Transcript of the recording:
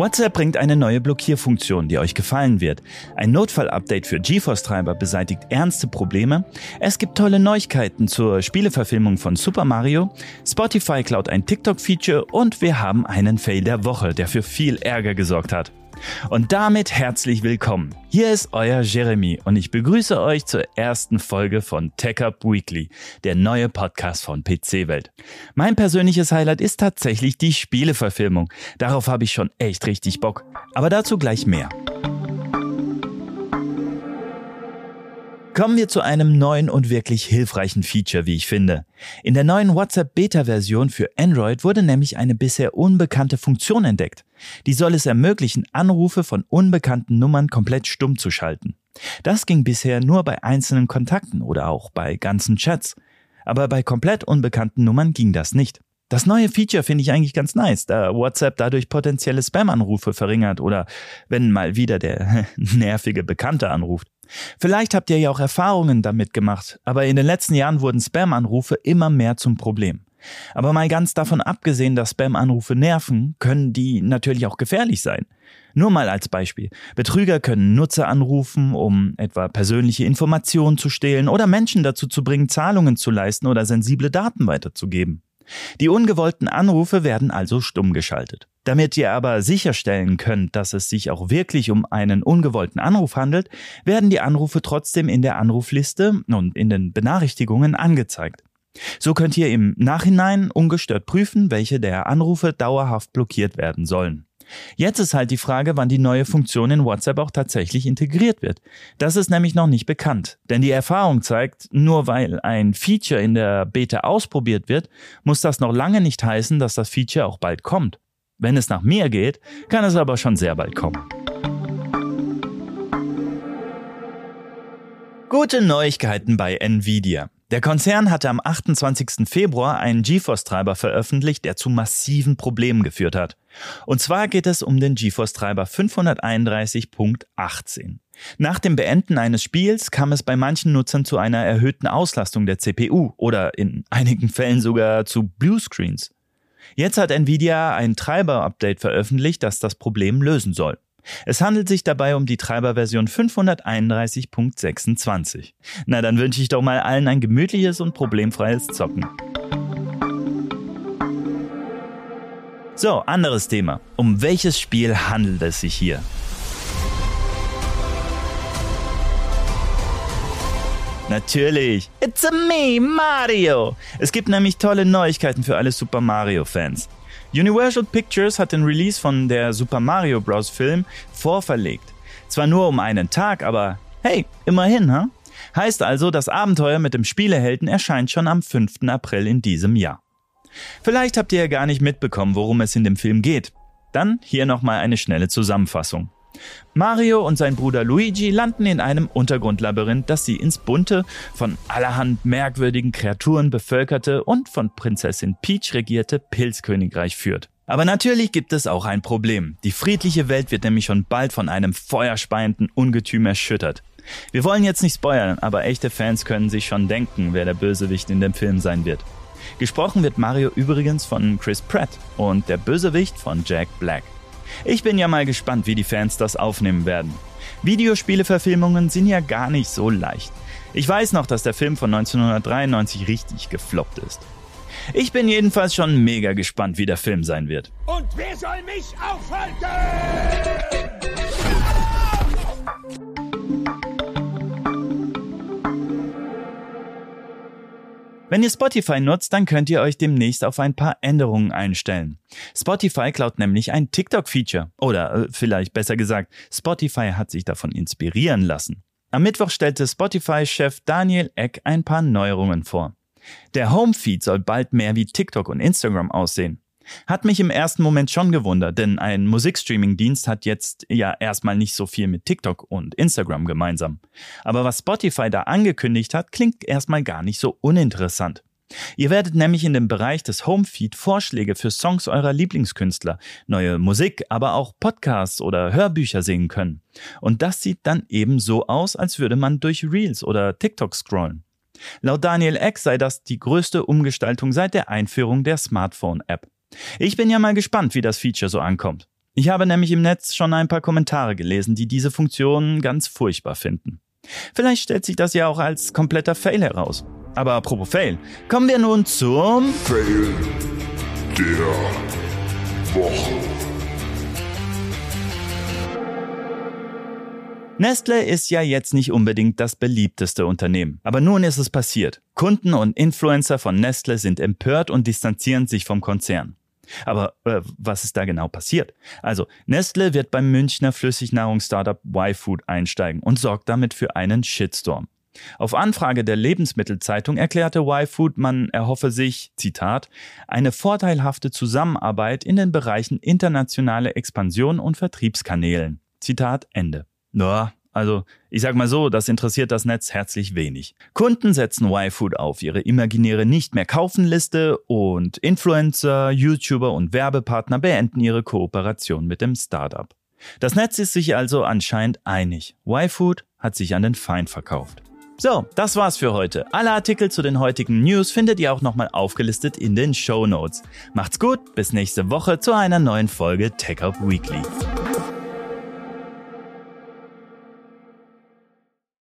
WhatsApp bringt eine neue Blockierfunktion, die euch gefallen wird. Ein Notfall-Update für GeForce-Treiber beseitigt ernste Probleme. Es gibt tolle Neuigkeiten zur Spieleverfilmung von Super Mario. Spotify klaut ein TikTok-Feature und wir haben einen Fail der Woche, der für viel Ärger gesorgt hat. Und damit herzlich willkommen. Hier ist euer Jeremy und ich begrüße euch zur ersten Folge von Tech Up Weekly, der neue Podcast von PC Welt. Mein persönliches Highlight ist tatsächlich die Spieleverfilmung. Darauf habe ich schon echt richtig Bock. Aber dazu gleich mehr. Kommen wir zu einem neuen und wirklich hilfreichen Feature, wie ich finde. In der neuen WhatsApp Beta-Version für Android wurde nämlich eine bisher unbekannte Funktion entdeckt. Die soll es ermöglichen, Anrufe von unbekannten Nummern komplett stumm zu schalten. Das ging bisher nur bei einzelnen Kontakten oder auch bei ganzen Chats. Aber bei komplett unbekannten Nummern ging das nicht. Das neue Feature finde ich eigentlich ganz nice, da WhatsApp dadurch potenzielle Spam-Anrufe verringert oder wenn mal wieder der nervige Bekannte anruft. Vielleicht habt ihr ja auch Erfahrungen damit gemacht, aber in den letzten Jahren wurden Spam-Anrufe immer mehr zum Problem. Aber mal ganz davon abgesehen, dass Spam-Anrufe nerven, können die natürlich auch gefährlich sein. Nur mal als Beispiel. Betrüger können Nutzer anrufen, um etwa persönliche Informationen zu stehlen oder Menschen dazu zu bringen, Zahlungen zu leisten oder sensible Daten weiterzugeben. Die ungewollten Anrufe werden also stumm geschaltet. Damit ihr aber sicherstellen könnt, dass es sich auch wirklich um einen ungewollten Anruf handelt, werden die Anrufe trotzdem in der Anrufliste und in den Benachrichtigungen angezeigt. So könnt ihr im Nachhinein ungestört prüfen, welche der Anrufe dauerhaft blockiert werden sollen. Jetzt ist halt die Frage, wann die neue Funktion in WhatsApp auch tatsächlich integriert wird. Das ist nämlich noch nicht bekannt. Denn die Erfahrung zeigt, nur weil ein Feature in der Beta ausprobiert wird, muss das noch lange nicht heißen, dass das Feature auch bald kommt. Wenn es nach mir geht, kann es aber schon sehr bald kommen. Gute Neuigkeiten bei Nvidia. Der Konzern hatte am 28. Februar einen GeForce-Treiber veröffentlicht, der zu massiven Problemen geführt hat. Und zwar geht es um den GeForce-Treiber 531.18. Nach dem Beenden eines Spiels kam es bei manchen Nutzern zu einer erhöhten Auslastung der CPU oder in einigen Fällen sogar zu Bluescreens. Jetzt hat Nvidia ein Treiber-Update veröffentlicht, das das Problem lösen soll. Es handelt sich dabei um die Treiberversion 531.26. Na, dann wünsche ich doch mal allen ein gemütliches und problemfreies Zocken. So, anderes Thema. Um welches Spiel handelt es sich hier? Natürlich. It's a me, Mario. Es gibt nämlich tolle Neuigkeiten für alle Super Mario Fans. Universal Pictures hat den Release von der Super Mario Bros. Film vorverlegt. Zwar nur um einen Tag, aber hey, immerhin, ha? Heißt also, das Abenteuer mit dem Spielehelden erscheint schon am 5. April in diesem Jahr. Vielleicht habt ihr ja gar nicht mitbekommen, worum es in dem Film geht. Dann hier nochmal eine schnelle Zusammenfassung. Mario und sein Bruder Luigi landen in einem Untergrundlabyrinth, das sie ins bunte, von allerhand merkwürdigen Kreaturen bevölkerte und von Prinzessin Peach regierte Pilzkönigreich führt. Aber natürlich gibt es auch ein Problem. Die friedliche Welt wird nämlich schon bald von einem feuerspeienden Ungetüm erschüttert. Wir wollen jetzt nicht spoilern, aber echte Fans können sich schon denken, wer der Bösewicht in dem Film sein wird. Gesprochen wird Mario übrigens von Chris Pratt und der Bösewicht von Jack Black. Ich bin ja mal gespannt, wie die Fans das aufnehmen werden. Videospieleverfilmungen sind ja gar nicht so leicht. Ich weiß noch, dass der Film von 1993 richtig gefloppt ist. Ich bin jedenfalls schon mega gespannt, wie der Film sein wird. Und wer soll mich aufhalten? Wenn ihr Spotify nutzt, dann könnt ihr euch demnächst auf ein paar Änderungen einstellen. Spotify klaut nämlich ein TikTok-Feature. Oder äh, vielleicht besser gesagt, Spotify hat sich davon inspirieren lassen. Am Mittwoch stellte Spotify-Chef Daniel Eck ein paar Neuerungen vor. Der Home-Feed soll bald mehr wie TikTok und Instagram aussehen. Hat mich im ersten Moment schon gewundert, denn ein Musikstreaming-Dienst hat jetzt ja erstmal nicht so viel mit TikTok und Instagram gemeinsam. Aber was Spotify da angekündigt hat, klingt erstmal gar nicht so uninteressant. Ihr werdet nämlich in dem Bereich des Homefeed Vorschläge für Songs eurer Lieblingskünstler, neue Musik, aber auch Podcasts oder Hörbücher sehen können. Und das sieht dann eben so aus, als würde man durch Reels oder TikTok scrollen. Laut Daniel Eck sei das die größte Umgestaltung seit der Einführung der Smartphone-App. Ich bin ja mal gespannt, wie das Feature so ankommt. Ich habe nämlich im Netz schon ein paar Kommentare gelesen, die diese Funktion ganz furchtbar finden. Vielleicht stellt sich das ja auch als kompletter Fail heraus. Aber apropos Fail, kommen wir nun zum Fail der Woche. Nestle ist ja jetzt nicht unbedingt das beliebteste Unternehmen. Aber nun ist es passiert. Kunden und Influencer von Nestle sind empört und distanzieren sich vom Konzern. Aber äh, was ist da genau passiert? Also, Nestle wird beim Münchner Flüssignahrungsstartup Y-Food einsteigen und sorgt damit für einen Shitstorm. Auf Anfrage der Lebensmittelzeitung erklärte Y-Food, man erhoffe sich, Zitat, eine vorteilhafte Zusammenarbeit in den Bereichen internationale Expansion und Vertriebskanälen. Zitat Ende. Ja, also, ich sag mal so, das interessiert das Netz herzlich wenig. Kunden setzen Y-Food auf ihre imaginäre nicht mehr kaufen Liste und Influencer, YouTuber und Werbepartner beenden ihre Kooperation mit dem Startup. Das Netz ist sich also anscheinend einig. Y-Food hat sich an den Feind verkauft. So, das war's für heute. Alle Artikel zu den heutigen News findet ihr auch nochmal aufgelistet in den Show Notes. Macht's gut, bis nächste Woche zu einer neuen Folge Tech Up Weekly.